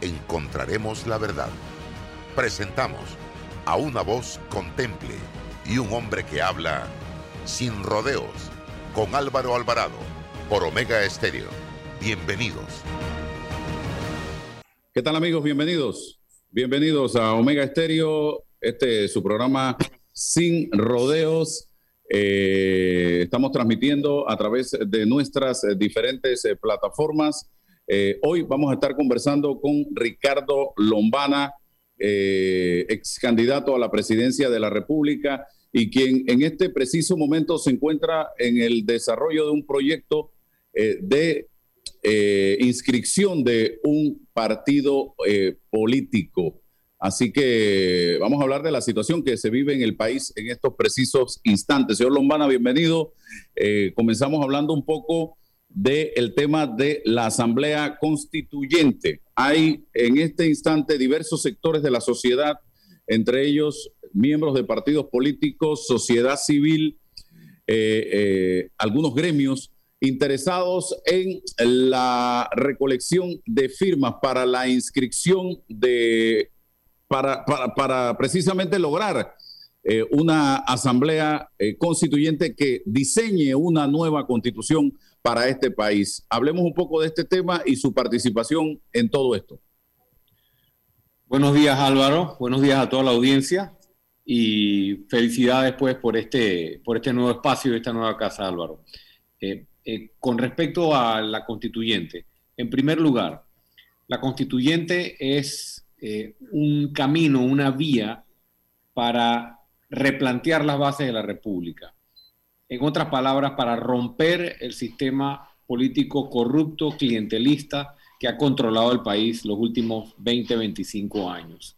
encontraremos la verdad. Presentamos a una voz contemple y un hombre que habla sin rodeos con Álvaro Alvarado por Omega Estéreo. Bienvenidos. ¿Qué tal amigos? Bienvenidos. Bienvenidos a Omega Estéreo, este es su programa Sin Rodeos. Eh, estamos transmitiendo a través de nuestras diferentes eh, plataformas eh, hoy vamos a estar conversando con Ricardo Lombana, eh, ex candidato a la presidencia de la República y quien en este preciso momento se encuentra en el desarrollo de un proyecto eh, de inscripción de un partido político. Así que vamos a hablar de la situación que se vive en el país en estos precisos instantes. Señor Lombana, bienvenido. comenzamos hablando un poco del tema de la Asamblea Constituyente. Hay en este instante diversos sectores de la sociedad, entre ellos miembros de partidos políticos, sociedad civil, eh, eh, algunos gremios interesados en la recolección de firmas para la inscripción de, para, para, precisamente lograr eh, una asamblea constituyente que diseñe una nueva constitución para este país. Hablemos un poco de este tema y su participación en todo esto. Buenos días Álvaro, buenos días a toda la audiencia y felicidades pues por este, por este nuevo espacio y esta nueva casa Álvaro. Eh, eh, con respecto a la constituyente, en primer lugar, la constituyente es eh, un camino, una vía para replantear las bases de la República en otras palabras, para romper el sistema político corrupto, clientelista que ha controlado el país los últimos 20, 25 años.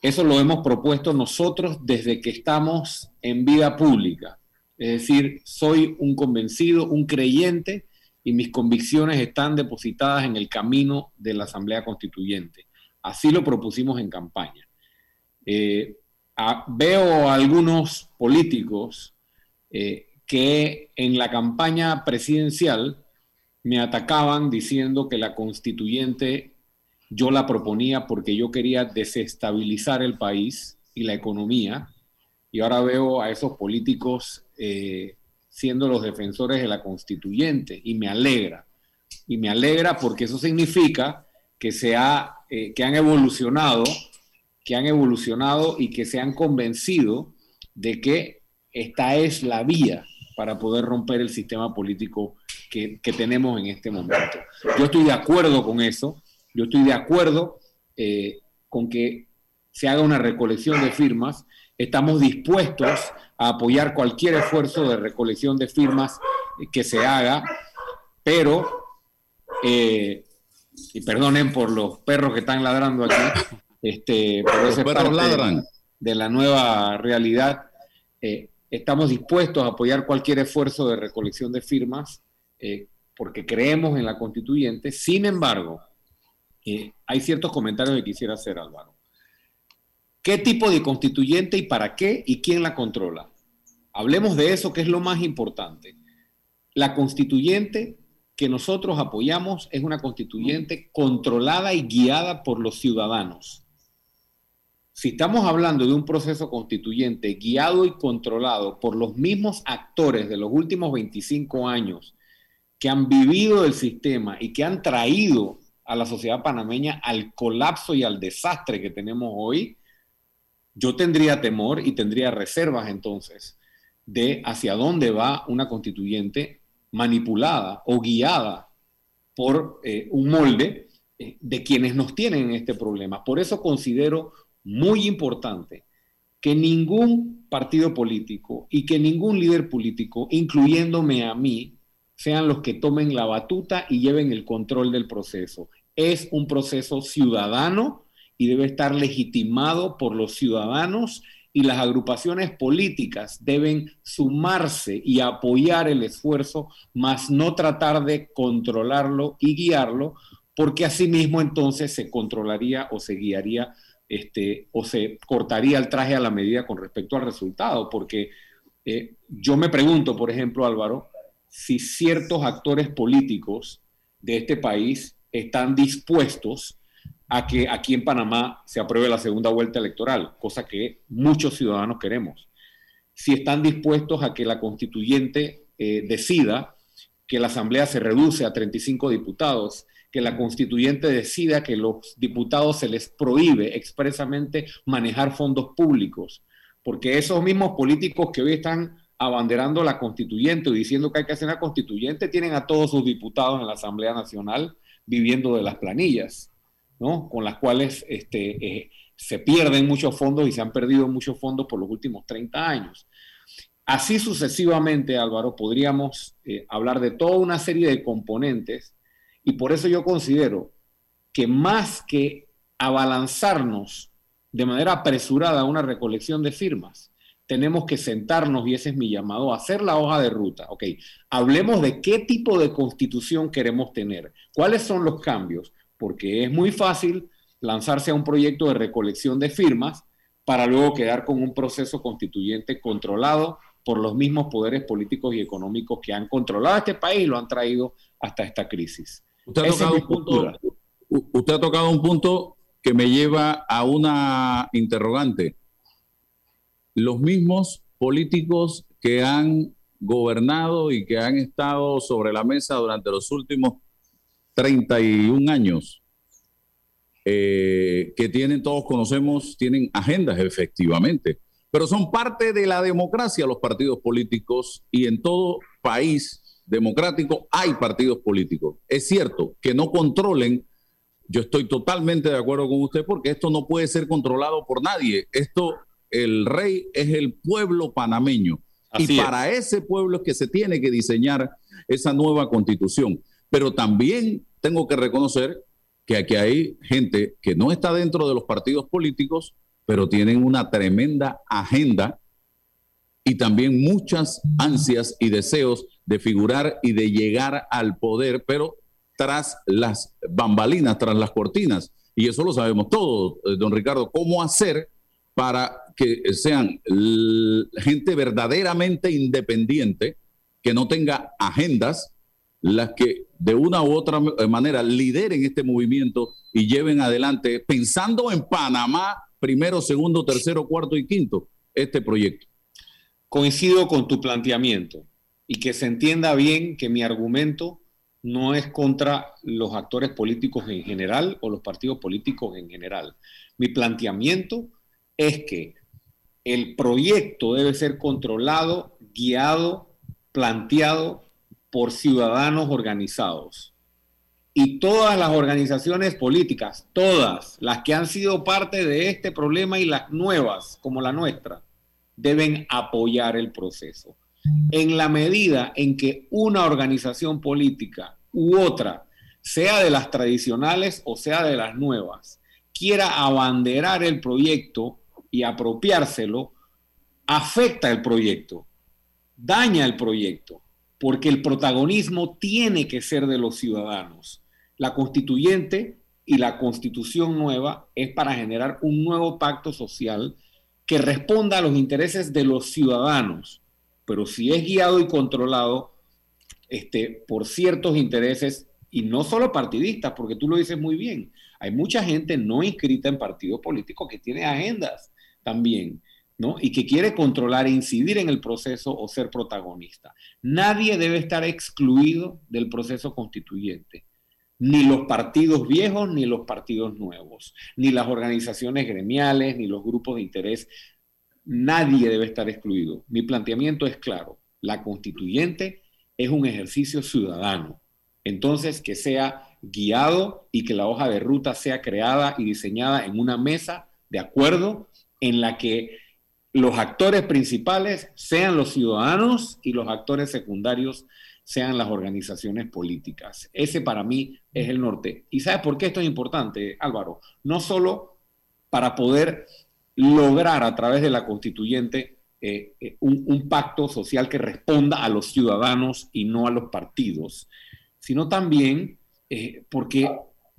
Eso lo hemos propuesto nosotros desde que estamos en vida pública. Es decir, soy un convencido, un creyente y mis convicciones están depositadas en el camino de la Asamblea Constituyente. Así lo propusimos en campaña. Eh, veo algunos políticos eh, que en la campaña presidencial me atacaban diciendo que la constituyente yo la proponía porque yo quería desestabilizar el país y la economía. Y ahora veo a esos políticos eh, siendo los defensores de la constituyente y me alegra. Y me alegra porque eso significa que, se eh, que han evolucionado, que han evolucionado y que se han convencido de que esta es la vía para poder romper el sistema político que, tenemos en este momento. Yo estoy de acuerdo con eso, yo estoy de acuerdo eh, con que se haga una recolección de firmas, estamos dispuestos a apoyar cualquier esfuerzo de recolección de firmas que se haga, pero, eh, y perdonen por los perros que están ladrando aquí, este, por ese perros ladran. de la nueva realidad. Eh, Estamos dispuestos a apoyar cualquier esfuerzo de recolección de firmas eh, porque creemos en la constituyente. Sin embargo, eh, hay ciertos comentarios que quisiera hacer, Álvaro. ¿Qué tipo de constituyente y para qué y quién la controla? Hablemos de eso, que es lo más importante. La constituyente que nosotros apoyamos es una constituyente controlada y guiada por los ciudadanos. Si estamos hablando de un proceso constituyente guiado y controlado por los mismos actores de los últimos 25 años que han vivido el sistema y que han traído a la sociedad panameña al colapso y al desastre que tenemos hoy, yo tendría temor y tendría reservas entonces de hacia dónde va una constituyente manipulada o guiada por eh, un molde eh, de quienes nos tienen en este problema. Por eso considero muy importante que ningún partido político y que ningún líder político, incluyéndome a mí, sean los que tomen la batuta y lleven el control del proceso. es un proceso ciudadano y debe estar legitimado por los ciudadanos y las agrupaciones políticas deben sumarse y apoyar el esfuerzo, más no tratar de controlarlo y guiarlo, porque asimismo entonces se controlaría o se guiaría este, o se cortaría el traje a la medida con respecto al resultado, porque eh, yo me pregunto, por ejemplo, Álvaro, si ciertos actores políticos de este país están dispuestos a que aquí en Panamá se apruebe la segunda vuelta electoral, cosa que muchos ciudadanos queremos. Si están dispuestos a que la constituyente eh, decida que la Asamblea se reduce a 35 diputados, que la constituyente decida que los diputados se les prohíbe expresamente manejar fondos públicos, porque esos mismos políticos que hoy están abanderando la constituyente y diciendo que hay que hacer una constituyente tienen a todos sus diputados en la Asamblea Nacional viviendo de las planillas, ¿no? Con las cuales este, eh, se pierden muchos fondos y se han perdido muchos fondos por los últimos 30 años. Así sucesivamente, Álvaro, podríamos eh, hablar de toda una serie de componentes y por eso yo considero que más que abalanzarnos de manera apresurada a una recolección de firmas, tenemos que sentarnos, y ese es mi llamado, a hacer la hoja de ruta. Ok, hablemos de qué tipo de constitución queremos tener, cuáles son los cambios, porque es muy fácil lanzarse a un proyecto de recolección de firmas para luego quedar con un proceso constituyente controlado por los mismos poderes políticos y económicos que han controlado este país y lo han traído hasta esta crisis. Usted ha, tocado un punto, usted ha tocado un punto que me lleva a una interrogante. Los mismos políticos que han gobernado y que han estado sobre la mesa durante los últimos 31 años, eh, que tienen, todos conocemos, tienen agendas efectivamente, pero son parte de la democracia los partidos políticos y en todo país democrático hay partidos políticos. Es cierto que no controlen, yo estoy totalmente de acuerdo con usted porque esto no puede ser controlado por nadie. Esto, el rey es el pueblo panameño. y para ese pueblo es que se tiene que diseñar esa nueva constitución. Pero también tengo que reconocer que aquí hay gente que no está dentro de los partidos políticos, pero tienen una tremenda agenda y también muchas ansias y deseos de figurar y de llegar al poder, pero tras las bambalinas, tras las cortinas. Y eso lo sabemos todos, eh, don Ricardo, cómo hacer para que sean gente verdaderamente independiente, que no tenga agendas, las que de una u otra manera lideren este movimiento y lleven adelante, pensando en Panamá, primero, segundo, tercero, cuarto y quinto, este proyecto. Coincido con tu planteamiento y que se entienda bien que mi argumento no es contra los actores políticos en general o los partidos políticos en general. Mi planteamiento es que el proyecto debe ser controlado, guiado, planteado por ciudadanos organizados. Y todas las organizaciones políticas, todas las que han sido parte de este problema y las nuevas, como la nuestra, deben apoyar el proceso en la medida en que una organización política u otra, sea de las tradicionales o sea de las nuevas, quiera abanderar el proyecto y apropiárselo, afecta el proyecto, daña el proyecto, porque el protagonismo tiene que ser de los ciudadanos. La constituyente y la constitución nueva es para generar un nuevo pacto social que responda a los intereses de los ciudadanos pero si es guiado y controlado este, por ciertos intereses, y no solo partidistas, porque tú lo dices muy bien, hay mucha gente no inscrita en partidos políticos que tiene agendas también, ¿no? Y que quiere controlar e incidir en el proceso o ser protagonista. Nadie debe estar excluido del proceso constituyente ni los partidos viejos ni los partidos nuevos, ni las organizaciones gremiales, ni los grupos de interés. Nadie debe estar excluido. Mi planteamiento es claro. La constituyente es un ejercicio ciudadano. Entonces, que sea guiado y que la hoja de ruta sea creada y diseñada en una mesa de acuerdo en la que los actores principales sean los ciudadanos y los actores secundarios sean las organizaciones políticas. Ese para mí es el norte. ¿Y sabes por qué esto es importante, Álvaro? No solo para poder lograr a través de la constituyente eh, eh, un, pacto social que responda a los ciudadanos y no a los partidos, sino también eh, porque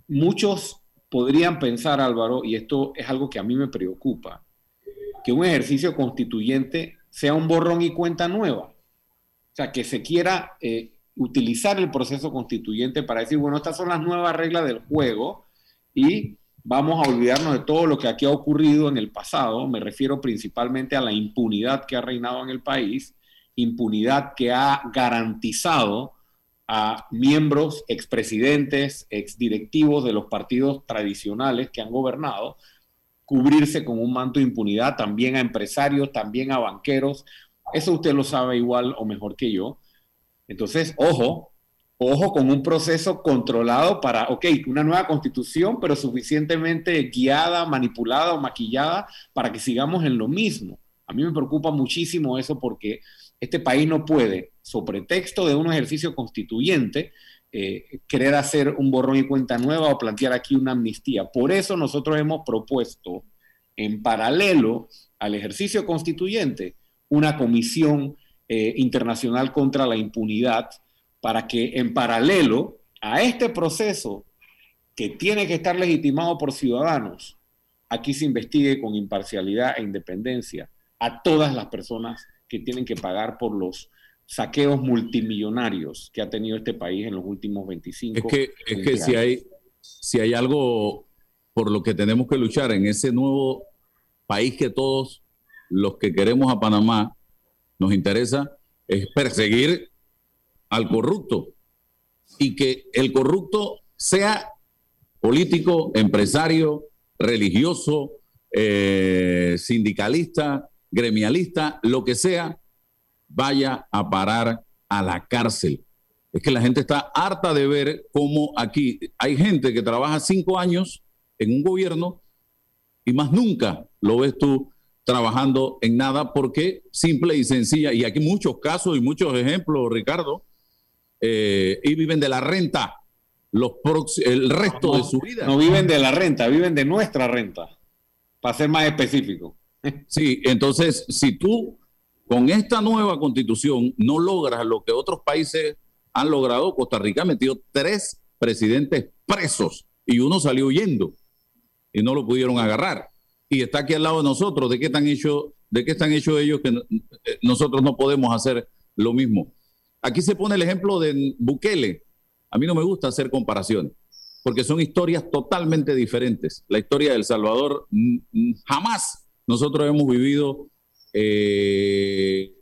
muchos podrían pensar, Álvaro, y esto es algo que a mí me preocupa, que un ejercicio constituyente sea un borrón y cuenta nueva. O sea, que se quiera utilizar el proceso constituyente para decir, bueno, estas son las nuevas reglas del juego y vamos a olvidarnos de todo lo que aquí ha ocurrido en el pasado. Me refiero principalmente a la impunidad que ha reinado en el país, impunidad que ha garantizado a miembros, expresidentes, exdirectivos de los partidos tradicionales que han gobernado, cubrirse con un manto de impunidad, también a empresarios, también a banqueros. Eso usted lo sabe igual o mejor que yo. Entonces, ojo, ojo con un proceso controlado para, ok, una nueva constitución, pero suficientemente guiada, manipulada o maquillada para que sigamos en lo mismo. A mí me preocupa muchísimo eso porque este país no puede, sobre texto de un ejercicio constituyente, eh, querer hacer un borrón y cuenta nueva o plantear aquí una amnistía. Por eso nosotros hemos propuesto, en paralelo al ejercicio constituyente, una comisión eh, internacional contra la impunidad para que en paralelo a este proceso que tiene que estar legitimado por ciudadanos, aquí se investigue con imparcialidad e independencia a todas las personas que tienen que pagar por los saqueos multimillonarios que ha tenido este país en los últimos 25 años. Es que, es que si, hay, si hay algo por lo que tenemos que luchar en ese nuevo país que todos los que queremos a Panamá nos interesa, es perseguir al corrupto y que el corrupto sea político, empresario, religioso, eh, sindicalista, gremialista, lo que sea, vaya a parar a la cárcel. Es que la gente está harta de ver cómo aquí hay gente que trabaja cinco años en un gobierno y más nunca lo ves tú trabajando en nada porque simple y sencilla, y aquí muchos casos y muchos ejemplos, Ricardo, eh, y viven de la renta los el resto de su vida. No viven de la renta, viven de nuestra renta, para ser más específico. Sí, entonces, si tú con esta nueva constitución no logras lo que otros países han logrado, Costa Rica ha metido tres presidentes presos y uno salió huyendo y no lo pudieron agarrar. Y está aquí al lado de nosotros. ¿De qué están hechos, de qué están hechos ellos que eh, nosotros no podemos hacer lo mismo? Aquí se pone el ejemplo de Bukele. A mí no me gusta hacer comparaciones, porque son historias totalmente diferentes. La historia de El Salvador, jamás nosotros hemos vivido eh,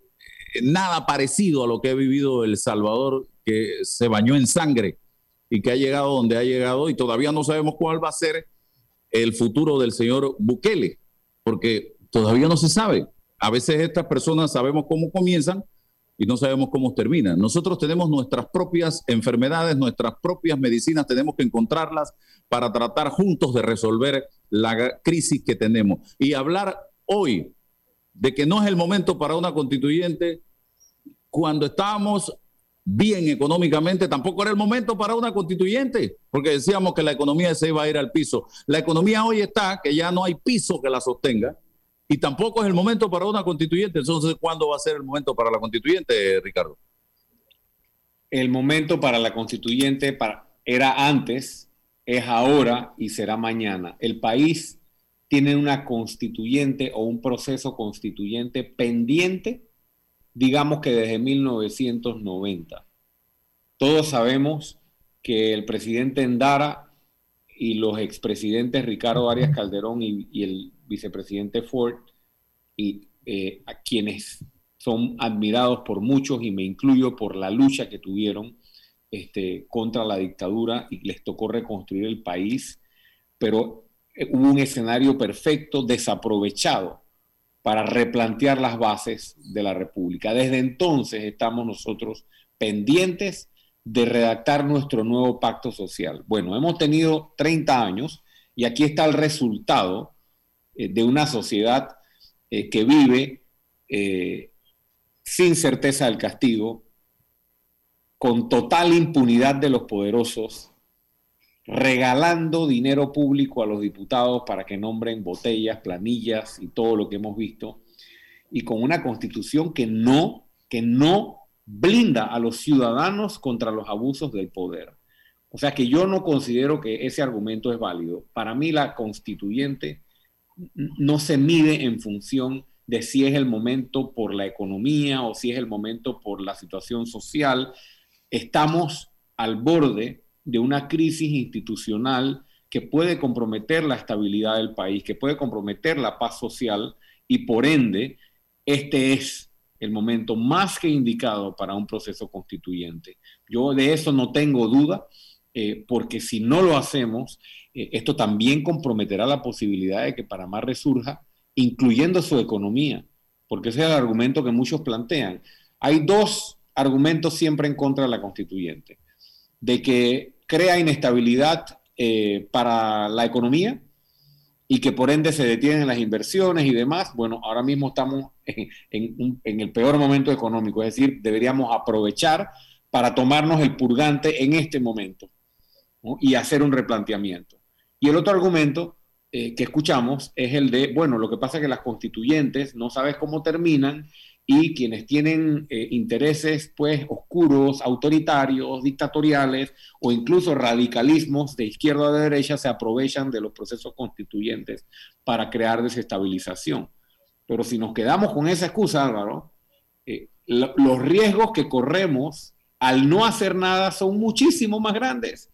nada parecido a lo que ha vivido El Salvador, que se bañó en sangre y que ha llegado donde ha llegado y todavía no sabemos cuál va a ser el futuro del señor Bukele, porque todavía no se sabe. A veces estas personas sabemos cómo comienzan, y no sabemos cómo termina. Nosotros tenemos nuestras propias enfermedades, nuestras propias medicinas, tenemos que encontrarlas para tratar juntos de resolver la crisis que tenemos. Y hablar hoy de que no es el momento para una constituyente, cuando estábamos bien económicamente, tampoco era el momento para una constituyente, porque decíamos que la economía se iba a ir al piso. La economía hoy está, que ya no hay piso que la sostenga, y tampoco es el momento para una constituyente. Entonces, ¿cuándo va a ser el momento para la constituyente, Ricardo? El momento para la constituyente era antes, es ahora y será mañana. El país tiene una constituyente o un proceso constituyente pendiente, digamos que desde 1990. Todos sabemos que el presidente Endara y los expresidentes Ricardo Arias Calderón y, el vicepresidente Ford, y eh, a quienes son admirados por muchos, y me incluyo por la lucha que tuvieron este, contra la dictadura y les tocó reconstruir el país, pero eh, hubo un escenario perfecto desaprovechado para replantear las bases de la República. Desde entonces estamos nosotros pendientes de redactar nuestro nuevo pacto social. Bueno, hemos tenido 30 años y aquí está el resultado de una sociedad eh, que vive eh, sin certeza del castigo, con total impunidad de los poderosos, regalando dinero público a los diputados para que nombren botellas, planillas y todo lo que hemos visto, y con una constitución que no, que no blinda a los ciudadanos contra los abusos del poder. O sea que yo no considero que ese argumento es válido. Para mí la constituyente no se mide en función de si es el momento por la economía o si es el momento por la situación social. Estamos al borde de una crisis institucional que puede comprometer la estabilidad del país, que puede comprometer la paz social y por ende este es el momento más que indicado para un proceso constituyente. Yo de eso no tengo duda, eh, porque si no lo hacemos, eh, esto también comprometerá la posibilidad de que Panamá resurja, incluyendo su economía, porque ese es el argumento que muchos plantean. Hay dos argumentos siempre en contra de la constituyente, de que crea inestabilidad eh, para la economía y que por ende se detienen las inversiones y demás. Bueno, ahora mismo estamos en, el peor momento económico, es decir, deberíamos aprovechar para tomarnos el purgante en este momento y hacer un replanteamiento. Y el otro argumento eh, que escuchamos es el de, bueno, lo que pasa es que las constituyentes no sabes cómo terminan y quienes tienen eh, intereses pues oscuros, autoritarios, dictatoriales o incluso radicalismos de izquierda a derecha se aprovechan de los procesos constituyentes para crear desestabilización. Pero si nos quedamos con esa excusa, Álvaro, eh, los riesgos que corremos al no hacer nada son muchísimo más grandes,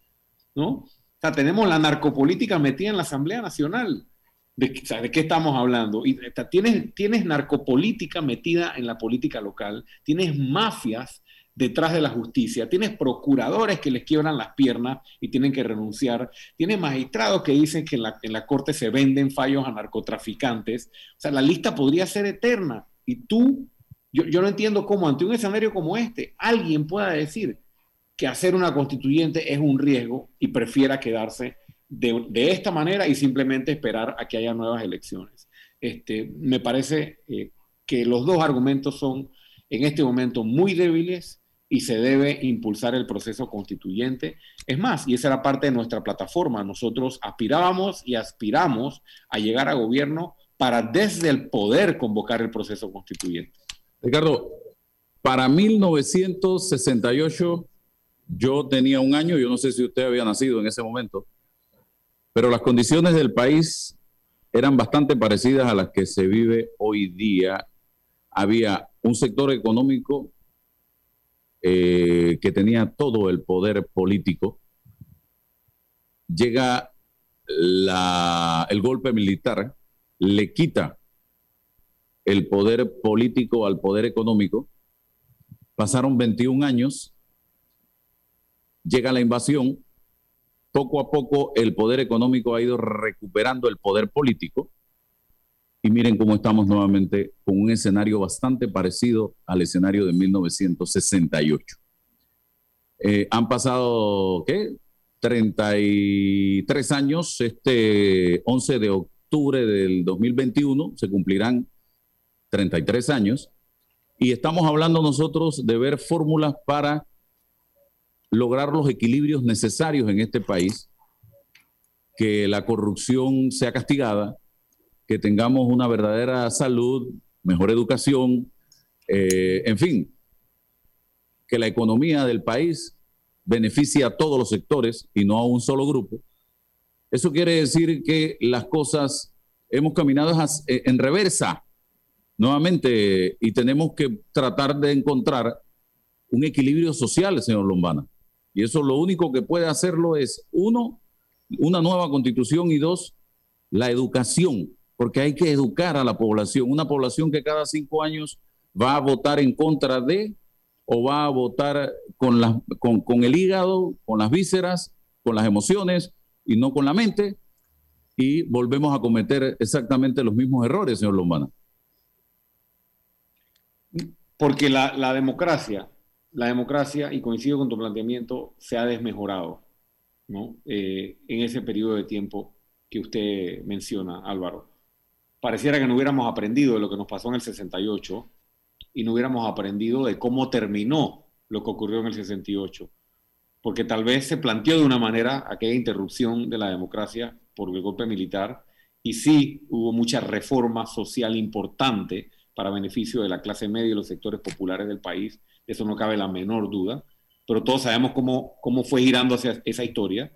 ¿no? O sea, tenemos la narcopolítica metida en la Asamblea Nacional. ¿De, ¿de qué estamos hablando? Y, tienes, tienes narcopolítica metida en la política local, tienes mafias detrás de la justicia. Tienes procuradores que les quiebran las piernas y tienen que renunciar. Tienes magistrados que dicen que en la, en la corte se venden fallos a narcotraficantes. O sea, la lista podría ser eterna. Y tú, yo, yo no entiendo cómo ante un escenario como este, alguien pueda decir que hacer una constituyente es un riesgo y prefiera quedarse de, esta manera y simplemente esperar a que haya nuevas elecciones. Este, me parece eh, que los dos argumentos son en este momento muy débiles y se debe impulsar el proceso constituyente. Es más, y esa era parte de nuestra plataforma, nosotros aspirábamos y aspiramos a llegar a gobierno para desde el poder convocar el proceso constituyente. Ricardo, para 1968 yo tenía un año, yo no sé si usted había nacido en ese momento, pero las condiciones del país eran bastante parecidas a las que se vive hoy día. Había un sector económico eh, que tenía todo el poder político, llega el golpe militar, le quita el poder político al poder económico, pasaron 21 años, llega la invasión, poco a poco el poder económico ha ido recuperando el poder político, y miren cómo estamos nuevamente con un escenario bastante parecido al escenario de 1968. Eh, han pasado, ¿qué? 33 años. Este 11 de octubre del 2021 se cumplirán 33 años. Y estamos hablando nosotros de ver fórmulas para lograr los equilibrios necesarios en este país, que la corrupción sea castigada, que tengamos una verdadera salud, mejor educación, eh, en fin, que la economía del país beneficie a todos los sectores y no a un solo grupo. Eso quiere decir que las cosas hemos caminado en reversa nuevamente y tenemos que tratar de encontrar un equilibrio social, señor Lombana. Y eso lo único que puede hacerlo es, uno, una nueva constitución y dos, la educación porque hay que educar a la población. Una población que cada cinco años va a votar en contra de o va a votar con, con, el hígado, con las vísceras, con las emociones y no con la mente. Y volvemos a cometer exactamente los mismos errores, señor Lombana. Porque la, democracia, la democracia, y coincido con tu planteamiento, se ha desmejorado ¿no? Eh, en ese periodo de tiempo que usted menciona, Álvaro pareciera que no hubiéramos aprendido de lo que nos pasó en el 68 y no hubiéramos aprendido de cómo terminó lo que ocurrió en el 68, porque tal vez se planteó de una manera aquella interrupción de la democracia por el golpe militar y sí hubo mucha reforma social importante para beneficio de la clase media y los sectores populares del país, eso no cabe la menor duda, pero todos sabemos cómo, cómo fue girando hacia esa historia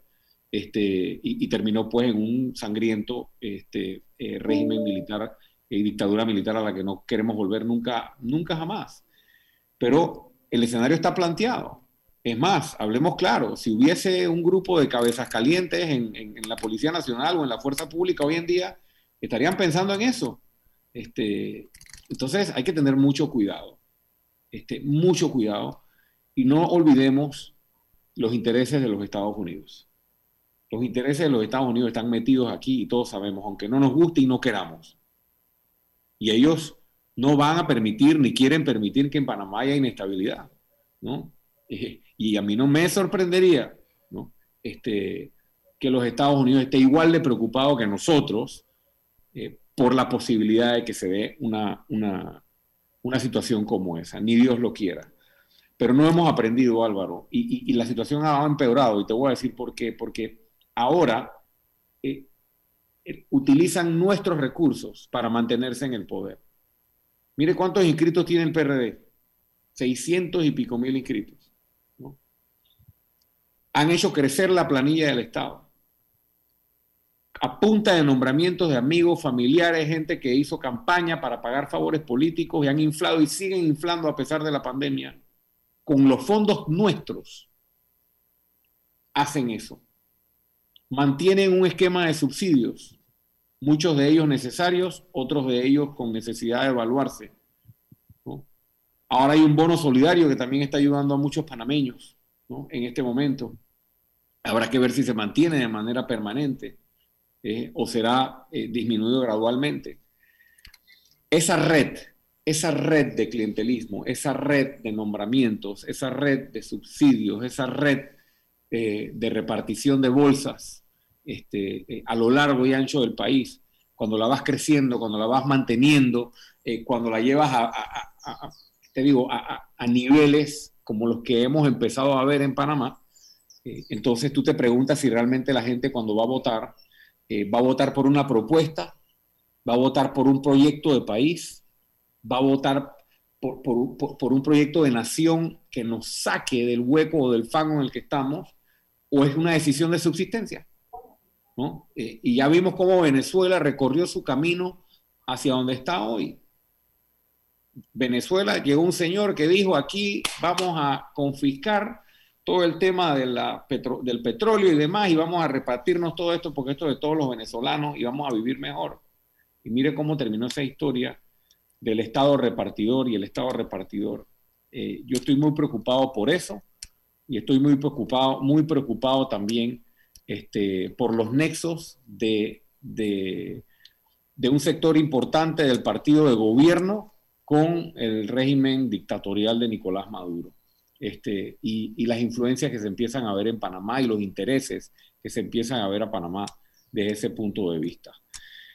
este, y, terminó pues en un sangriento este, eh, régimen militar y dictadura militar a la que no queremos volver nunca, nunca jamás. Pero el escenario está planteado. Es más, hablemos claro, si hubiese un grupo de cabezas calientes en, la Policía Nacional o en la Fuerza Pública hoy en día, estarían pensando en eso. Este, entonces hay que tener mucho cuidado, este, mucho cuidado, y no olvidemos los intereses de los Estados Unidos. Los intereses de los Estados Unidos están metidos aquí y todos sabemos, aunque no nos guste y no queramos. Y ellos no van a permitir ni quieren permitir que en Panamá haya inestabilidad, ¿no? Y a mí no me sorprendería, ¿no? Este, que los Estados Unidos esté igual de preocupado que nosotros eh, por la posibilidad de que se dé una, una, una, situación como esa, ni Dios lo quiera. Pero no hemos aprendido, Álvaro, y, la situación ha empeorado, y te voy a decir por qué, porque ahora eh, eh, utilizan nuestros recursos para mantenerse en el poder. Mire cuántos inscritos tiene el PRD. 600 y pico mil inscritos. Han hecho crecer la planilla del Estado. A punta de nombramientos de amigos, familiares, gente que hizo campaña para pagar favores políticos y han inflado y siguen inflando a pesar de la pandemia. Con los fondos nuestros hacen eso. Mantienen un esquema de subsidios muchos de ellos necesarios, otros de ellos con necesidad de evaluarse. Ahora hay un bono solidario que también está ayudando a muchos panameños en este momento. Habrá que ver si se mantiene de manera permanente eh, o será eh, disminuido gradualmente. Esa red, esa red de clientelismo, esa red de nombramientos, esa red de subsidios, esa red eh, de repartición de bolsas, este, a lo largo y ancho del país, cuando la vas creciendo, cuando la vas manteniendo, cuando la llevas a, te digo, a, niveles como los que hemos empezado a ver en Panamá, entonces tú te preguntas si realmente la gente cuando va a votar, va a votar por una propuesta, va a votar por un proyecto de país, va a votar por, por, un proyecto de nación que nos saque del hueco o del fango en el que estamos, o es una decisión de subsistencia. Eh, y ya vimos cómo Venezuela recorrió su camino hacia donde está hoy. Venezuela llegó un señor que dijo aquí vamos a confiscar todo el tema de la del petróleo y demás y vamos a repartirnos todo esto porque esto es de todos los venezolanos y vamos a vivir mejor. Y mire cómo terminó esa historia del Estado repartidor y el Estado repartidor. Eh, yo estoy muy preocupado por eso y estoy muy preocupado, muy preocupado también este, por los nexos de, de, un sector importante del partido de gobierno con el régimen dictatorial de Nicolás Maduro. Este, y, las influencias que se empiezan a ver en Panamá y los intereses que se empiezan a ver a Panamá desde ese punto de vista.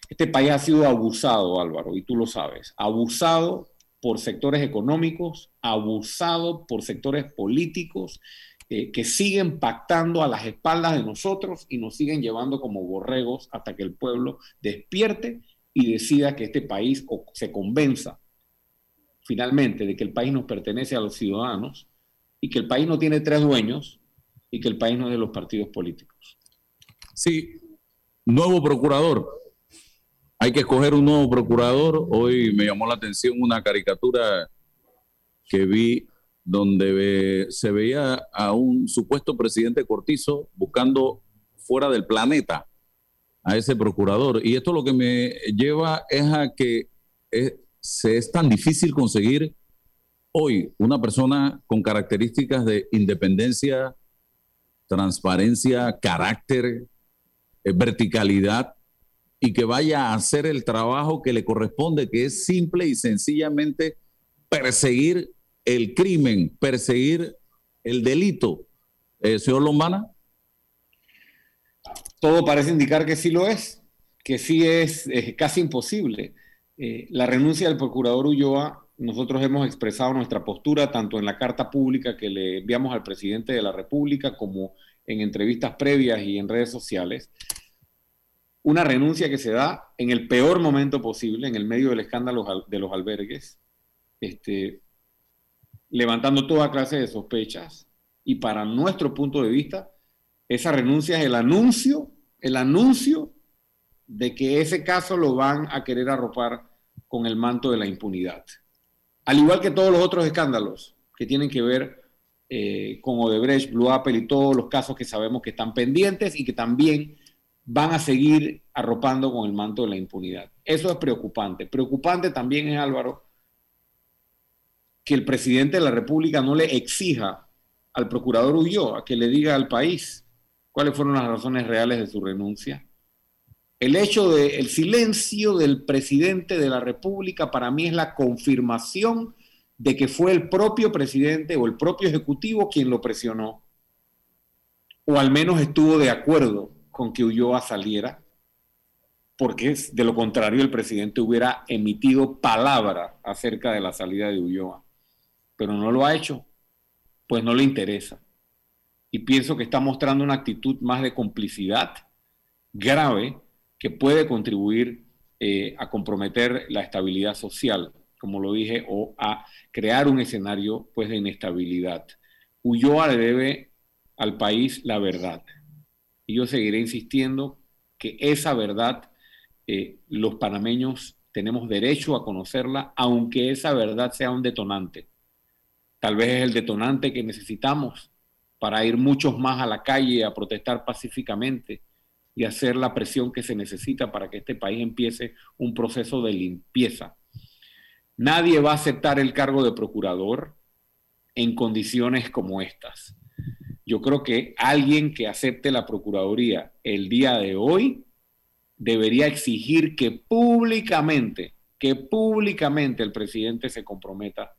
Este país ha sido abusado, Álvaro, y tú lo sabes, abusado por sectores económicos, abusado por sectores políticos eh, que siguen pactando a las espaldas de nosotros y nos siguen llevando como borregos hasta que el pueblo despierte y decida que este país o se convenza finalmente de que el país nos pertenece a los ciudadanos y que el país no tiene tres dueños y que el país no es de los partidos políticos. Sí, nuevo procurador. Hay que escoger un nuevo procurador. Hoy me llamó la atención una caricatura que vi donde se veía a un supuesto presidente Cortizo buscando fuera del planeta a ese procurador. Y esto lo que me lleva es a que es, se es tan difícil conseguir hoy una persona con características de independencia, transparencia, carácter, eh, verticalidad y que vaya a hacer el trabajo que le corresponde, que es simple y sencillamente perseguir el crimen, perseguir el delito. Eh, señor Lombana. Todo parece indicar que sí lo es, que sí es, casi imposible. Eh, la renuncia del procurador Ulloa nosotros hemos expresado nuestra postura tanto en la carta pública que le enviamos al presidente de la República como en entrevistas previas y en redes sociales. Una renuncia que se da en el peor momento posible, en el medio del escándalo de los albergues, este, levantando toda clase de sospechas. Y para nuestro punto de vista, esa renuncia es el anuncio, el anuncio de que ese caso lo van a querer arropar con el manto de la impunidad. Al igual que todos los otros escándalos que tienen que ver eh, con Odebrecht, Blue Apple y todos los casos que sabemos que están pendientes y que también van a seguir arropando con el manto de la impunidad. Eso es preocupante. Preocupante también es, Álvaro, que el presidente de la República no le exija al procurador Ulloa que le diga al país cuáles fueron las razones reales de su renuncia. El hecho del el silencio del presidente de la República para mí es la confirmación de que fue el propio presidente o el propio ejecutivo quien lo presionó, o al menos estuvo de acuerdo con que Ulloa saliera, porque de lo contrario el presidente hubiera emitido palabra acerca de la salida de Ulloa, pero no lo ha hecho, pues no le interesa. Y pienso que está mostrando una actitud más de complicidad grave que puede contribuir eh, a comprometer la estabilidad social, como lo dije, o a crear un escenario pues, de inestabilidad. Ulloa le debe al país la verdad. Y yo seguiré insistiendo que esa verdad eh, los panameños tenemos derecho a conocerla, aunque esa verdad sea un detonante. Tal vez es el detonante que necesitamos para ir muchos más a la calle a protestar pacíficamente y hacer la presión que se necesita para que este país empiece un proceso de limpieza. Nadie va a aceptar el cargo de procurador en condiciones como estas. Yo creo que alguien que acepte la Procuraduría el día de hoy debería exigir que públicamente, que públicamente el presidente se comprometa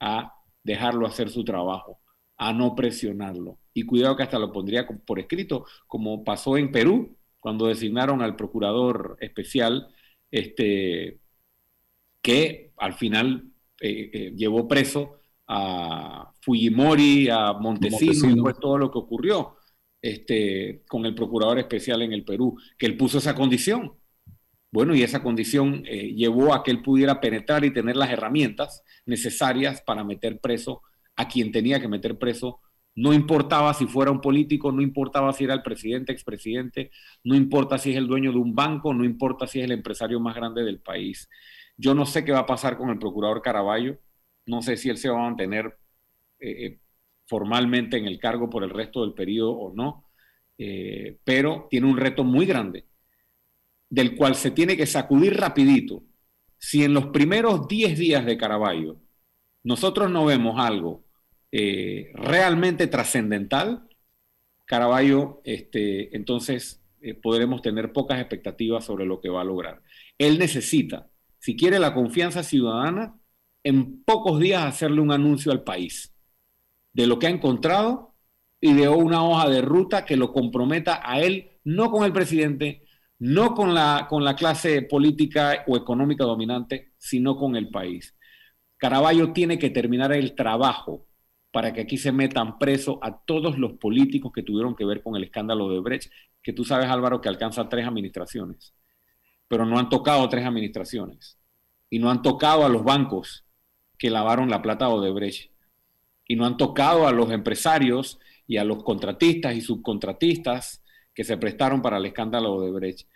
a dejarlo hacer su trabajo, a no presionarlo. Y cuidado que hasta lo pondría por escrito, como pasó en Perú, cuando designaron al procurador especial, este, que al final eh, eh, llevó preso a Fujimori, a Montesino, pues todo lo que ocurrió este, con el procurador especial en el Perú, que él puso esa condición. Bueno, y esa condición eh, llevó a que él pudiera penetrar y tener las herramientas necesarias para meter preso a quien tenía que meter preso. No importaba si fuera un político, no importaba si era el presidente, expresidente, no importa si es el dueño de un banco, no importa si es el empresario más grande del país. Yo no sé qué va a pasar con el procurador Caraballo, no sé si él se va a mantener eh, eh, formalmente en el cargo por el resto del periodo o no, pero tiene un reto muy grande del cual se tiene que sacudir rapidito, si en los primeros 10 días de Caraballo nosotros no vemos algo eh, realmente trascendental, Caraballo, este, entonces eh, podremos tener pocas expectativas sobre lo que va a lograr. Él necesita, si quiere la confianza ciudadana, en pocos días hacerle un anuncio al país de lo que ha encontrado y de una hoja de ruta que lo comprometa a él, no con el presidente, no con la, con la clase política o económica dominante, sino con el país. Caraballo tiene que terminar el trabajo para que aquí se metan preso a todos los políticos que tuvieron que ver con el escándalo de Brecht, que tú sabes, Álvaro, que alcanza tres administraciones, pero no han tocado tres administraciones y no han tocado a los bancos que lavaron la plata de Odebrecht y no han tocado a los empresarios y a los contratistas y subcontratistas que se prestaron para el escándalo de Brecht.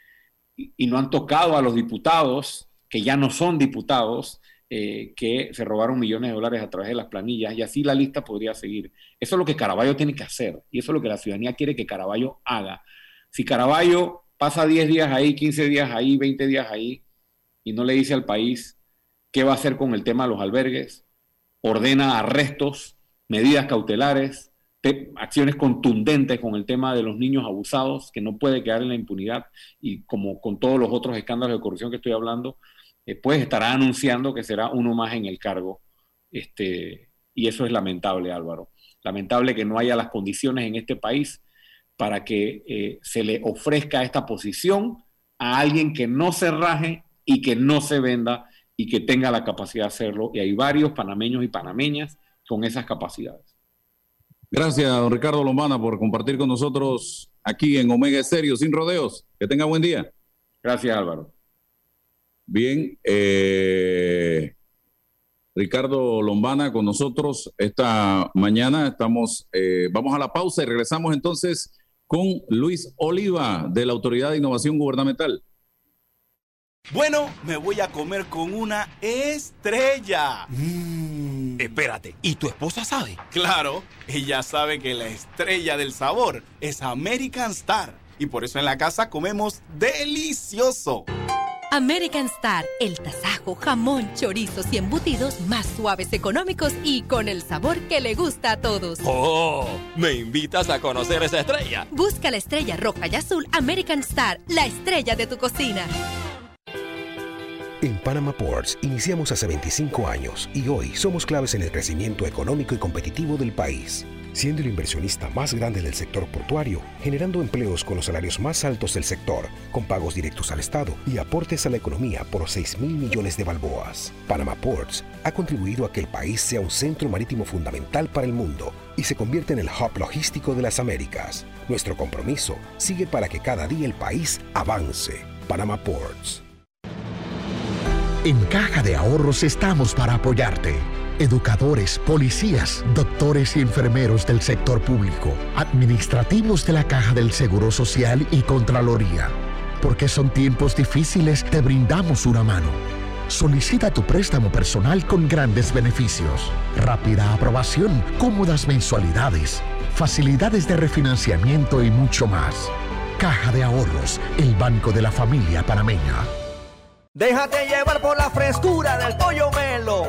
Y, no han tocado a los diputados, que ya no son diputados, eh, que se robaron millones de dólares a través de las planillas, y así la lista podría seguir. Eso es lo que Caraballo tiene que hacer, y eso es lo que la ciudadanía quiere que Caraballo haga. Si Caraballo pasa 10 días ahí, 15 días ahí, 20 días ahí, y no le dice al país qué va a hacer con el tema de los albergues, ordena arrestos, medidas cautelares, acciones contundentes con el tema de los niños abusados, que no puede quedar en la impunidad, y como con todos los otros escándalos de corrupción que estoy hablando, eh, pues estará anunciando que será uno más en el cargo. Este, y eso es lamentable, Álvaro. Lamentable que no haya las condiciones en este país para que eh, se le ofrezca esta posición a alguien que no se raje y que no se venda y que tenga la capacidad de hacerlo. Y hay varios panameños y panameñas con esas capacidades. Gracias, don Ricardo Lombana, por compartir con nosotros aquí en Omega Estéreo, sin rodeos. Que tenga buen día. Gracias, Álvaro. Bien, eh, Ricardo Lombana con nosotros esta mañana. Estamos, eh, vamos a la pausa y regresamos entonces con Luis Oliva de la Autoridad de Innovación Gubernamental. Bueno, me voy a comer con una estrella. Mm. Espérate, ¿y tu esposa sabe? Claro, ella sabe que la estrella del sabor es American Star. Y por eso en la casa comemos delicioso. American Star, el tasajo, jamón, chorizos y embutidos más suaves, económicos y con el sabor que le gusta a todos. ¡Oh! ¿Me invitas a conocer esa estrella? Busca la estrella roja y azul American Star, la estrella de tu cocina. En Panama Ports iniciamos hace 25 años y hoy somos claves en el crecimiento económico y competitivo del país, siendo el inversionista más grande del sector portuario, generando empleos con los salarios más altos del sector, con pagos directos al Estado y aportes a la economía por 6 mil millones de balboas. Panama Ports ha contribuido a que el país sea un centro marítimo fundamental para el mundo y se convierte en el hub logístico de las Américas. Nuestro compromiso sigue para que cada día el país avance. Panama Ports. En Caja de Ahorros estamos para apoyarte. Educadores, policías, doctores y enfermeros del sector público, administrativos de la Caja del Seguro Social y Contraloría. Porque son tiempos difíciles, te brindamos una mano. Solicita tu préstamo personal con grandes beneficios, rápida aprobación, cómodas mensualidades, facilidades de refinanciamiento y mucho más. Caja de Ahorros, el banco de la familia panameña. Déjate llevar por la frescura del pollo melo.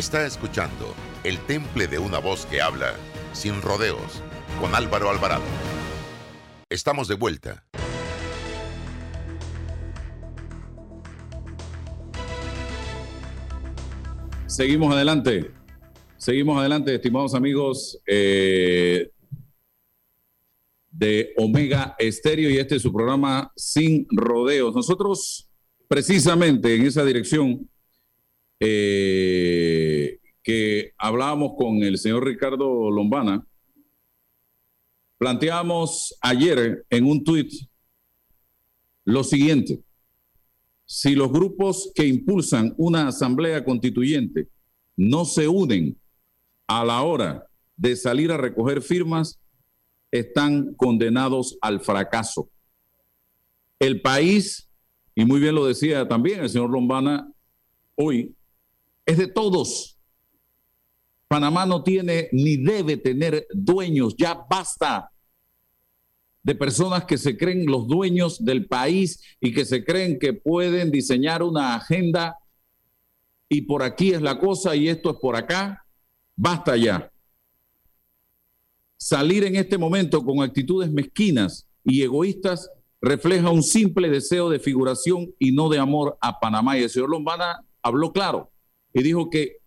Está escuchando El Temple de una voz que habla sin rodeos con Álvaro Alvarado. Estamos de vuelta. Seguimos adelante. Seguimos adelante, estimados amigos eh, de Omega Estéreo y este es su programa Sin Rodeos. Nosotros, precisamente en esa dirección eh, que hablábamos con el señor Ricardo Lombana, planteamos ayer en un tuit lo siguiente si los grupos que impulsan una asamblea constituyente no se unen a la hora de salir a recoger firmas, están condenados al fracaso. El país, y muy bien lo decía también el señor Lombana hoy, es de todos. Panamá no tiene ni debe tener dueños, ya basta de personas que se creen los dueños del país y que se creen que pueden diseñar una agenda y por aquí es la cosa y esto es por acá, basta ya. Salir en este momento con actitudes mezquinas y egoístas refleja un simple deseo de figuración y no de amor a Panamá. Y el señor Lombana habló claro y dijo que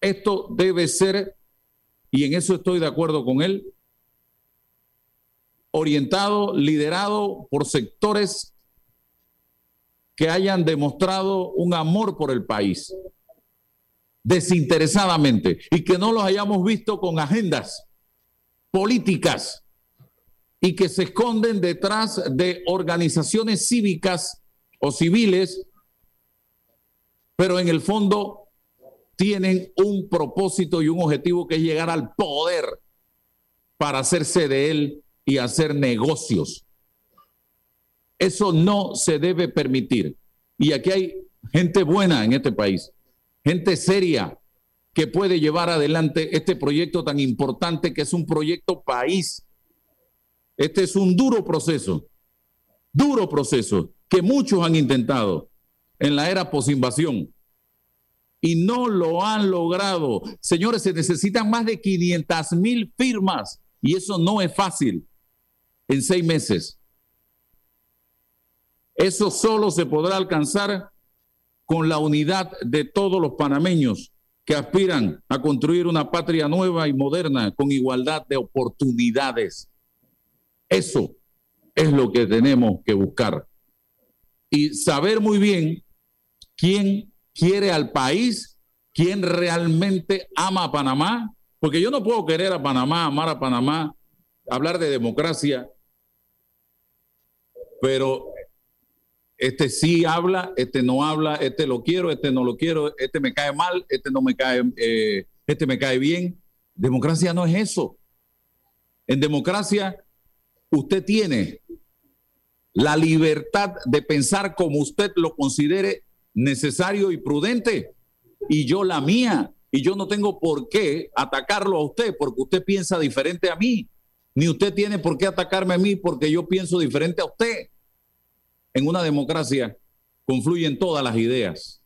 esto debe ser, y en eso estoy de acuerdo con él, orientado, liderado por sectores que hayan demostrado un amor por el país, desinteresadamente, y que no los hayamos visto con agendas políticas y que se esconden detrás de organizaciones cívicas o civiles, pero en el fondo tienen un propósito y un objetivo que es llegar al poder para hacerse de él y hacer negocios. Eso no se debe permitir. Y aquí hay gente buena en este país, gente seria que puede llevar adelante este proyecto tan importante que es un proyecto país. Este es un duro proceso, duro proceso que muchos han intentado en la era posinvasión. Y no lo han logrado. Señores, se necesitan más de 500 mil firmas y eso no es fácil en seis meses. Eso solo se podrá alcanzar con la unidad de todos los panameños que aspiran a construir una patria nueva y moderna con igualdad de oportunidades. Eso es lo que tenemos que buscar. Y saber muy bien quién quiere al país, quién realmente ama a Panamá, porque yo no puedo querer a Panamá, amar a Panamá, hablar de democracia, pero este sí habla, este no habla, este lo quiero, este no lo quiero, este me cae mal, este no me cae, eh, este me cae bien. Democracia no es eso. En democracia usted tiene la libertad de pensar como usted lo considere necesario y prudente, y yo la mía, y yo no tengo por qué atacarlo a usted porque usted piensa diferente a mí, ni usted tiene por qué atacarme a mí porque yo pienso diferente a usted. En una democracia confluyen todas las ideas.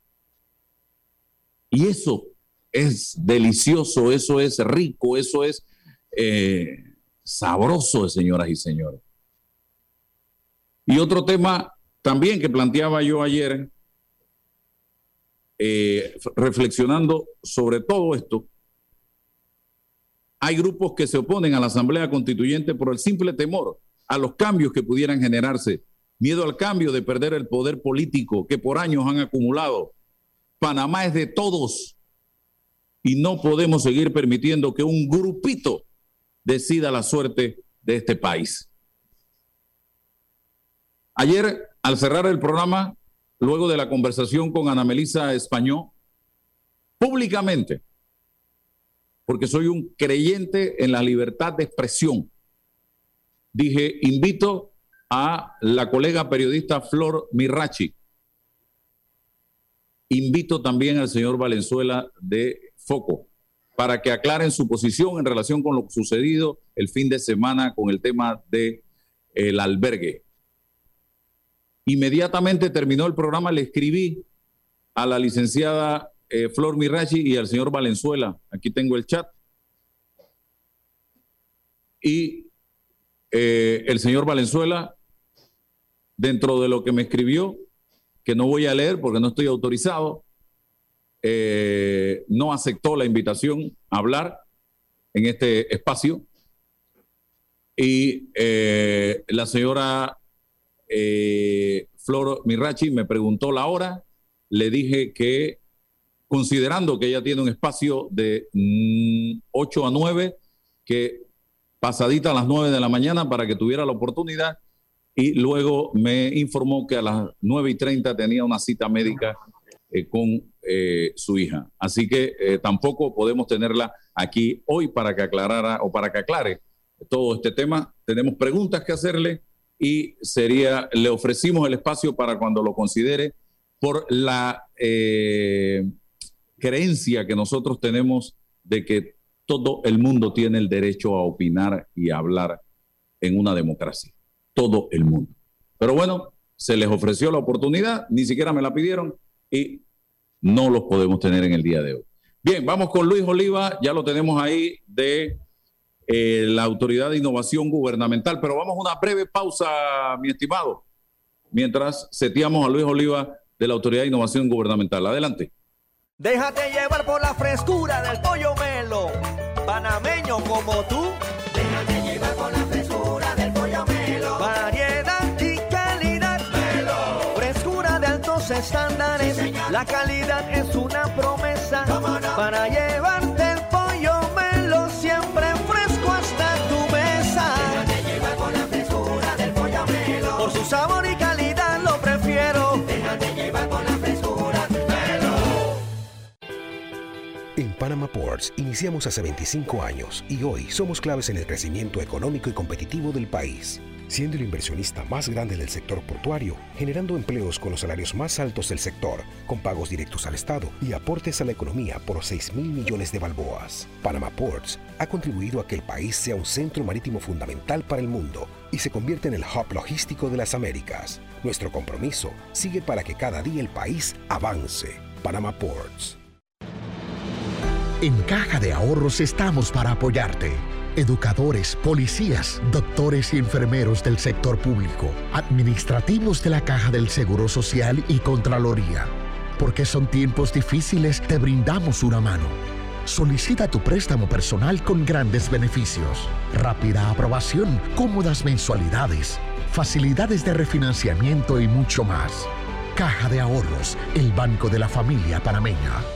Y eso es delicioso, eso es rico, eso es eh, sabroso, señoras y señores. Y otro tema también que planteaba yo ayer, eh, reflexionando sobre todo esto, hay grupos que se oponen a la Asamblea Constituyente por el simple temor a los cambios que pudieran generarse, miedo al cambio de perder el poder político que por años han acumulado. Panamá es de todos y no podemos seguir permitiendo que un grupito decida la suerte de este país. Ayer, al cerrar el programa, luego de la conversación con Ana Melisa Español, públicamente, porque soy un creyente en la libertad de expresión, dije, invito a la colega periodista Flor Mirachi, invito también al señor Valenzuela de Foco para que aclaren su posición en relación con lo sucedido el fin de semana con el tema del el albergue. Inmediatamente terminó el programa, le escribí a la licenciada eh, Flor Mirachi y al señor Valenzuela. Aquí tengo el chat. Y eh, el señor Valenzuela, dentro de lo que me escribió, que no voy a leer porque no estoy autorizado, eh, no aceptó la invitación a hablar en este espacio. Y la señora eh, Flor Mirachi me preguntó la hora, le dije que considerando que ella tiene un espacio de 8 mm, a 9, que pasadita a las 9 de la mañana para que tuviera la oportunidad y luego me informó que a las 9 y 30 tenía una cita médica eh, con eh, su hija. Así que eh, tampoco podemos tenerla aquí hoy para que aclarara o para que aclare todo este tema. Tenemos preguntas que hacerle y sería, le ofrecimos el espacio para cuando lo considere por la eh, creencia que nosotros tenemos de que todo el mundo tiene el derecho a opinar y hablar en una democracia. Todo el mundo. Pero bueno, se les ofreció la oportunidad, ni siquiera me la pidieron y no los podemos tener en el día de hoy. Bien, vamos con Luis Oliva, ya lo tenemos ahí de eh, la Autoridad de Innovación Gubernamental. Pero vamos a una breve pausa, mi estimado, mientras seteamos a Luis Oliva de la Autoridad de Innovación Gubernamental. Adelante. Déjate llevar por la frescura del pollo melo, panameño como tú. Déjate llevar por la frescura del pollo melo. Variedad y calidad. Melo. Frescura de altos estándares. la calidad es una promesa para llevarte En Panama Ports iniciamos hace 25 años y hoy somos claves en el crecimiento económico y competitivo del país, siendo el inversionista más grande del sector portuario, generando empleos con los salarios más altos del sector, con pagos directos al Estado y aportes a la economía por 6 mil millones de balboas. Panama Ports ha contribuido a que el país sea un centro marítimo fundamental para el mundo y se convierta en el hub logístico de las Américas. Nuestro compromiso sigue para que cada día el país avance. Panama Ports. En Caja de Ahorros estamos para apoyarte. Educadores, policías, doctores y enfermeros del sector público, administrativos de la Caja del Seguro Social y Contraloría. Porque son tiempos difíciles, te brindamos una mano. Solicita tu préstamo personal con grandes beneficios, rápida aprobación, cómodas mensualidades, facilidades de refinanciamiento y mucho más. Caja de Ahorros, el banco de la familia panameña.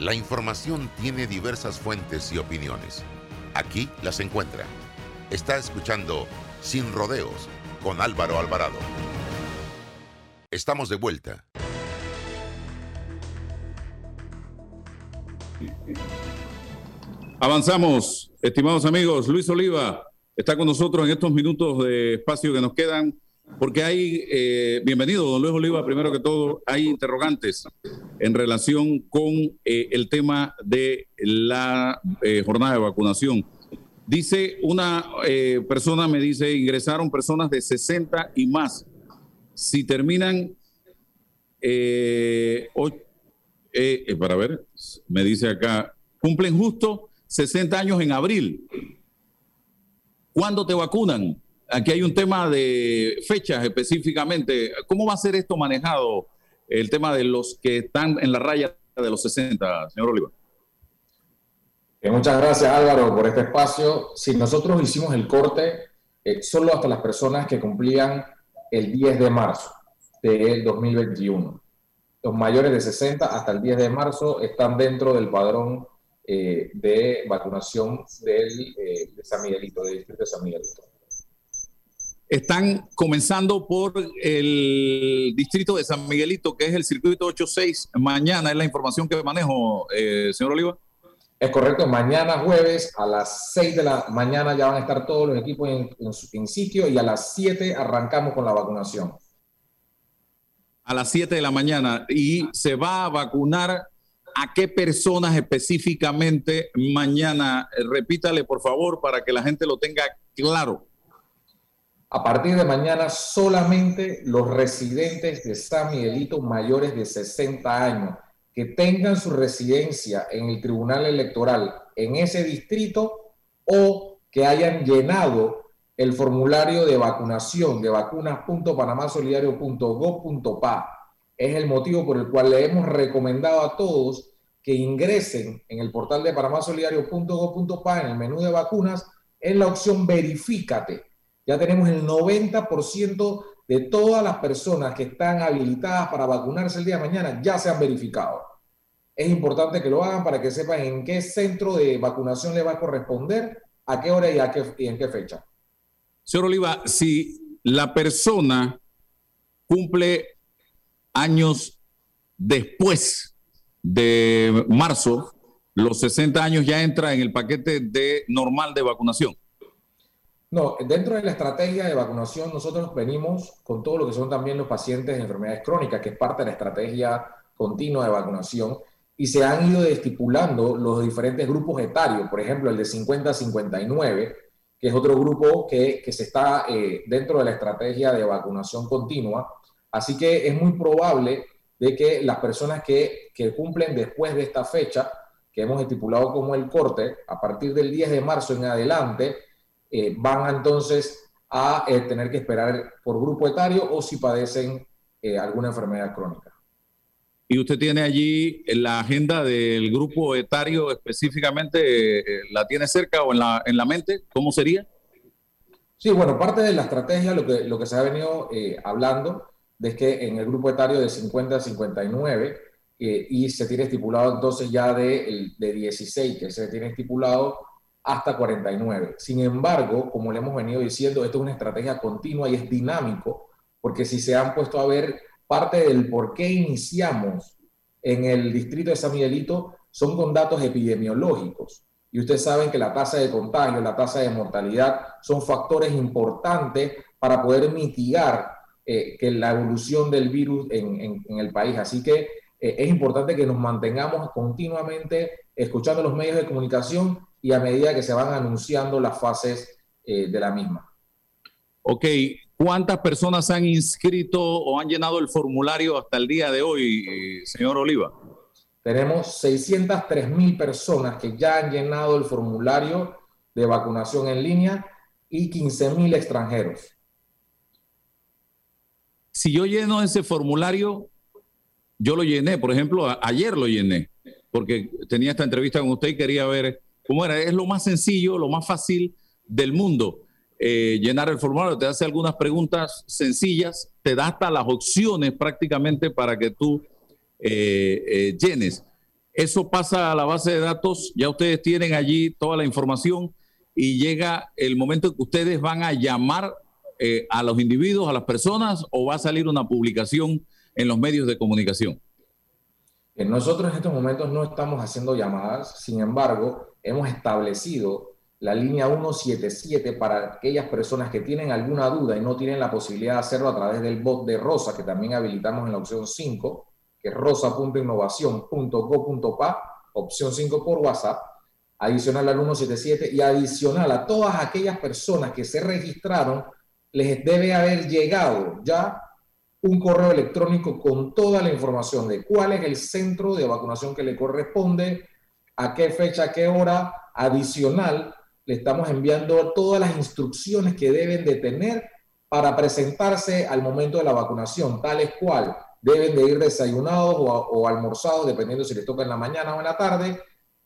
La información tiene diversas fuentes y opiniones. Aquí las encuentra. Está escuchando Sin Rodeos con Álvaro Alvarado. Estamos de vuelta. Avanzamos, estimados amigos. Luis Oliva está con nosotros en estos minutos de espacio que nos quedan, porque hay, eh, bienvenido, don Luis Oliva, primero que todo, hay interrogantes en relación con eh, el tema de la eh, jornada de vacunación. Dice una persona, me dice, ingresaron personas de 60 y más. Si terminan, para ver, me dice acá, cumplen justo 60 años en abril. ¿Cuándo te vacunan? Aquí hay un tema de fechas específicamente. ¿Cómo va a ser esto manejado, el tema de los que están en la raya de los 60, señor Oliva? Eh, muchas gracias Álvaro por este espacio. Si nosotros hicimos el corte eh, solo hasta las personas que cumplían el 10 de marzo del 2021. Los mayores de 60 hasta el 10 de marzo están dentro del padrón eh, de vacunación del, de San Miguelito, del distrito de San Miguelito. Están comenzando por el distrito de San Miguelito, que es el circuito 86. Mañana es la información que manejo, eh, señor Oliva. Es correcto, mañana jueves a las 6 de la mañana ya van a estar todos los equipos en, en sitio y a las 7 arrancamos con la vacunación. A las 7 de la mañana y se va a vacunar ¿A qué personas específicamente mañana? Repítale, por favor, para que la gente lo tenga claro. A partir de mañana, solamente los residentes de San Miguelito mayores de 60 años que tengan su residencia en el Tribunal Electoral en ese distrito o que hayan llenado el formulario de vacunación de vacunas.panamasolidario.gov.pa es el motivo por el cual le hemos recomendado a todos que ingresen en el portal de panamasolidario.gov.pa en el menú de vacunas en la opción Verifícate. Ya tenemos el 90% de todas las personas que están habilitadas para vacunarse el día de mañana ya se han verificado. Es importante que lo hagan para que sepan en qué centro de vacunación le va a corresponder, a qué hora y, a qué, y en qué fecha. Señor Oliva, si la persona cumple años después de marzo, los 60 años ya entra en el paquete de normal de vacunación. No, dentro de la estrategia de vacunación nosotros venimos con todo lo que son también los pacientes de enfermedades crónicas, que es parte de la estrategia continua de vacunación, y se han ido estipulando los diferentes grupos etarios, por ejemplo, el de 50 a 59, que es otro grupo que, que se está eh, dentro de la estrategia de vacunación continua, Así que es muy probable de que las personas que, cumplen después de esta fecha, que hemos estipulado como el corte, a partir del 10 de marzo en adelante, eh, van entonces a eh, tener que esperar por grupo etario o si padecen eh, alguna enfermedad crónica. ¿Y usted tiene allí la agenda del grupo etario específicamente, la tiene cerca o en la, en la mente? ¿Cómo sería? Sí, bueno, parte de la estrategia, lo que, lo que se ha venido hablando, de que en el grupo etario de 50 a 59 eh, y se tiene estipulado entonces ya de, de 16, que se tiene estipulado hasta 49. Sin embargo, como le hemos venido diciendo, esto es una estrategia continua y es dinámico, porque si se han puesto a ver parte del por qué iniciamos en el distrito de San Miguelito, son con datos epidemiológicos. Y ustedes saben que la tasa de contagio, la tasa de mortalidad son factores importantes para poder mitigar eh, que la evolución del virus en, el país. Así que eh, es importante que nos mantengamos continuamente escuchando los medios de comunicación y a medida que se van anunciando las fases eh, de la misma. Ok, ¿cuántas personas han inscrito o han llenado el formulario hasta el día de hoy, señor Oliva? Tenemos 603 mil personas que ya han llenado el formulario de vacunación en línea y 15 mil extranjeros. Si yo lleno ese formulario, yo lo llené, por ejemplo, ayer lo llené, porque tenía esta entrevista con usted y quería ver cómo era. Es lo más sencillo, lo más fácil del mundo. Eh, llenar el formulario, te hace algunas preguntas sencillas, te da hasta las opciones prácticamente para que tú eh, eh, llenes. Eso pasa a la base de datos, ya ustedes tienen allí toda la información y llega el momento que ustedes van a llamar eh, a los individuos, a las personas o va a salir una publicación en los medios de comunicación. Nosotros en estos momentos no estamos haciendo llamadas, sin embargo, hemos establecido la línea 177 para aquellas personas que tienen alguna duda y no tienen la posibilidad de hacerlo a través del bot de Rosa, que también habilitamos en la opción 5 que es rosa.innovación.go.pa, opción 5 por WhatsApp, adicional al 177 y adicional a todas aquellas personas que se registraron, les debe haber llegado ya un correo electrónico con toda la información de cuál es el centro de vacunación que le corresponde, a qué fecha, a qué hora, adicional, le estamos enviando todas las instrucciones que deben de tener para presentarse al momento de la vacunación, tales cual deben de ir desayunados o, almorzados, dependiendo si les toca en la mañana o en la tarde,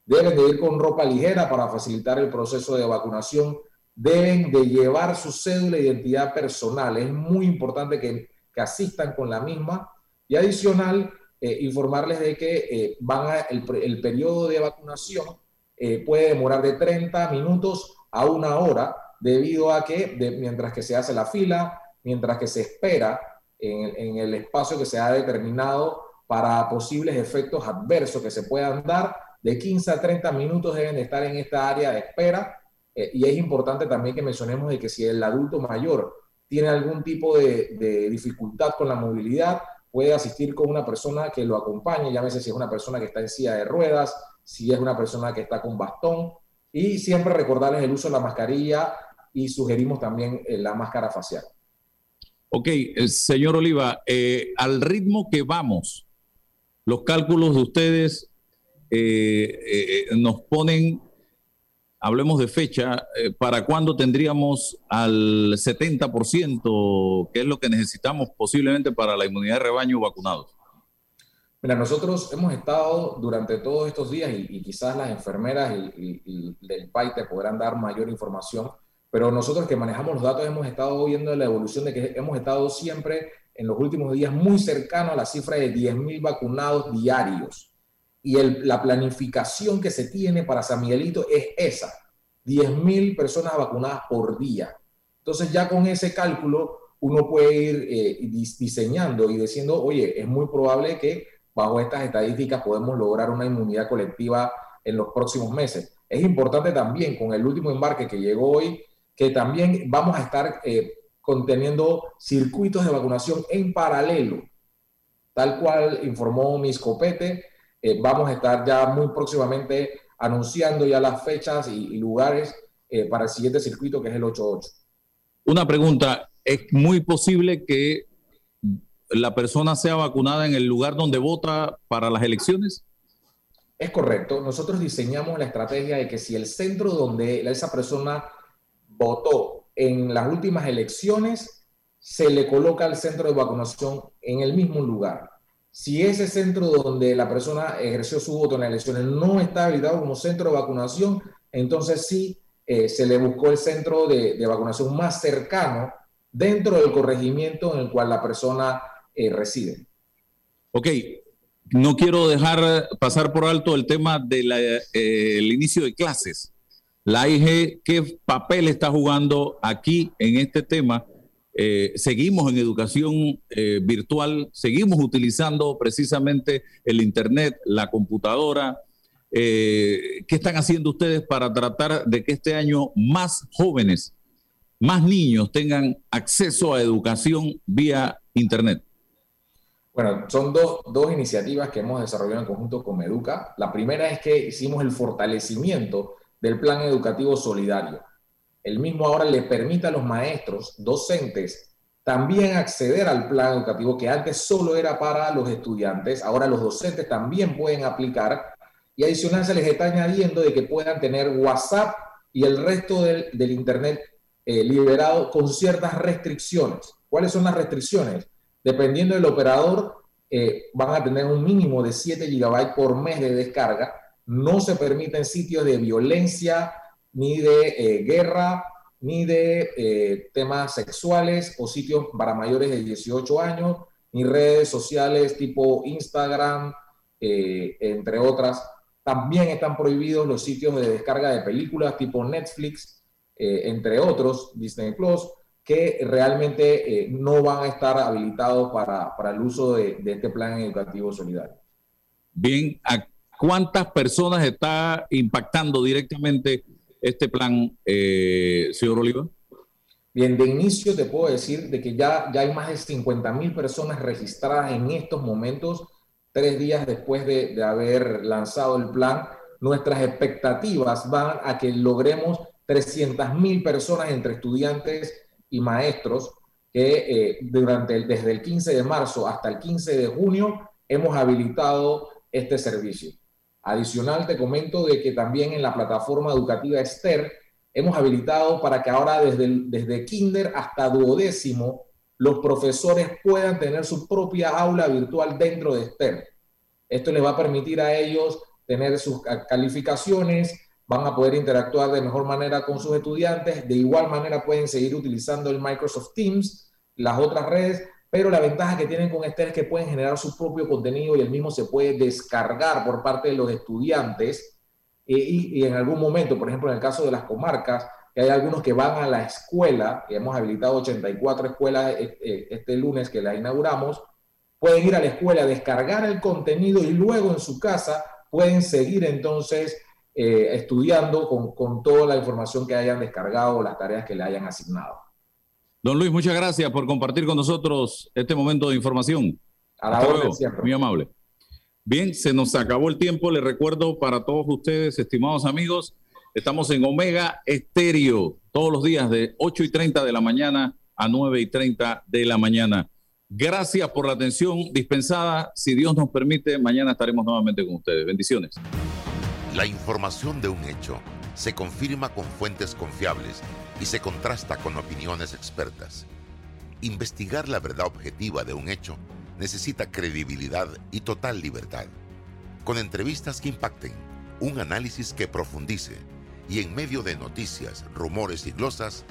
deben de ir con ropa ligera para facilitar el proceso de vacunación, deben de llevar su cédula de identidad personal, es muy importante que, asistan con la misma y adicional, eh, informarles de que eh, van a, el, periodo de vacunación eh, puede demorar de 30 minutos a una hora debido a que mientras que se hace la fila, mientras que se espera en, el espacio que se ha determinado para posibles efectos adversos que se puedan dar. De 15 a 30 minutos deben estar en esta área de espera. Y es importante también que mencionemos de que si el adulto mayor tiene algún tipo de, dificultad con la movilidad, puede asistir con una persona que lo acompañe, llámese si es una persona que está en silla de ruedas, si es una persona que está con bastón, y siempre recordarles el uso de la mascarilla y sugerimos también eh, la máscara facial. Ok, eh, señor Oliva, eh, al ritmo que vamos, los cálculos de ustedes nos ponen, hablemos de fecha, ¿para cuándo tendríamos al 70%, que es lo que necesitamos posiblemente para la inmunidad de rebaño vacunados? Mira, nosotros hemos estado durante todos estos días y, quizás las enfermeras y, del PAI te podrán dar mayor información pero nosotros que manejamos los datos hemos estado viendo la evolución de que hemos estado siempre en los últimos días muy cercano a la cifra de 10.000 vacunados diarios. Y la planificación que se tiene para San Miguelito es esa, 10.000 personas vacunadas por día. Entonces ya con ese cálculo uno puede ir eh, diseñando y diciendo, oye, es muy probable que bajo estas estadísticas podemos lograr una inmunidad colectiva en los próximos meses. Es importante también con el último embarque que llegó hoy, que también vamos a estar eh, conteniendo circuitos de vacunación en paralelo, tal cual informó mi escopete. Eh, vamos a estar ya muy próximamente anunciando ya las fechas y, lugares eh, para el siguiente circuito que es el 8-8. Una pregunta, ¿es muy posible que la persona sea vacunada en el lugar donde vota para las elecciones? Es correcto. Nosotros diseñamos la estrategia de que si el centro donde esa persona votó en las últimas elecciones, se le coloca el centro de vacunación en el mismo lugar. Si ese centro donde la persona ejerció su voto en las elecciones no está habilitado como centro de vacunación, entonces sí eh, se le buscó el centro de, vacunación más cercano dentro del corregimiento en el cual la persona eh, reside. Ok, no quiero dejar pasar por alto el tema del eh, inicio de clases. La IG, ¿qué papel está jugando aquí en este tema? Eh, seguimos en educación eh, virtual, seguimos utilizando precisamente el Internet, la computadora. eh, ¿qué están haciendo ustedes para tratar de que este año más jóvenes, más niños tengan acceso a educación vía Internet? Bueno, son dos, dos iniciativas que hemos desarrollado en conjunto con Educa. La primera es que hicimos el fortalecimiento del plan educativo solidario. El mismo ahora le permite a los maestros, docentes, también acceder al plan educativo que antes solo era para los estudiantes. Ahora los docentes también pueden aplicar y adicional se les está añadiendo de que puedan tener WhatsApp y el resto del, Internet eh, liberado con ciertas restricciones. ¿Cuáles son las restricciones? Dependiendo del operador, eh, van a tener un mínimo de 7 GB por mes de descarga. No se permiten sitios de violencia, ni de eh, guerra, ni de eh, temas sexuales o sitios para mayores de 18 años, ni redes sociales tipo Instagram, entre otras. También están prohibidos los sitios de descarga de películas tipo Netflix, entre otros, Disney Plus que realmente eh, no van a estar habilitados para, para el uso de, de, este plan educativo solidario. Bien, ¿a cuántas personas está impactando directamente este plan, eh, señor Oliva? Bien, de inicio te puedo decir de que ya, ya hay más de 50 mil personas registradas en estos momentos, tres días después de, de haber lanzado el plan. Nuestras expectativas van a que logremos 300 mil personas entre estudiantes y maestros que eh, durante el, desde el 15 de marzo hasta el 15 de junio hemos habilitado este servicio. Adicional, te comento de que también en la plataforma educativa Esther hemos habilitado para que ahora desde, desde kinder hasta duodécimo los profesores puedan tener su propia aula virtual dentro de Esther. Esto les va a permitir a ellos tener sus calificaciones, van a poder interactuar de mejor manera con sus estudiantes, de igual manera pueden seguir utilizando el Microsoft Teams, las otras redes, pero la ventaja que tienen con este es que pueden generar su propio contenido y el mismo se puede descargar por parte de los estudiantes eh, y, en algún momento, por ejemplo, en el caso de las comarcas, que hay algunos que van a la escuela, que hemos habilitado 84 escuelas eh, eh, este lunes que la inauguramos, pueden ir a la escuela, descargar el contenido y luego en su casa pueden seguir entonces estudiando con, con, toda la información que hayan descargado, las tareas que le hayan asignado. Don Luis, muchas gracias por compartir con nosotros este momento de información. A la orden siempre. Muy amable. Bien, se nos acabó el tiempo. Les recuerdo para todos ustedes, estimados amigos, estamos en Omega Estéreo todos los días de 8 y 30 de la mañana a 9 y 30 de la mañana. Gracias por la atención dispensada. Si Dios nos permite, mañana estaremos nuevamente con ustedes. Bendiciones. La información de un hecho se confirma con fuentes confiables y se contrasta con opiniones expertas. Investigar la verdad objetiva de un hecho necesita credibilidad y total libertad. Con entrevistas que impacten, un análisis que profundice y en medio de noticias, rumores y glosas,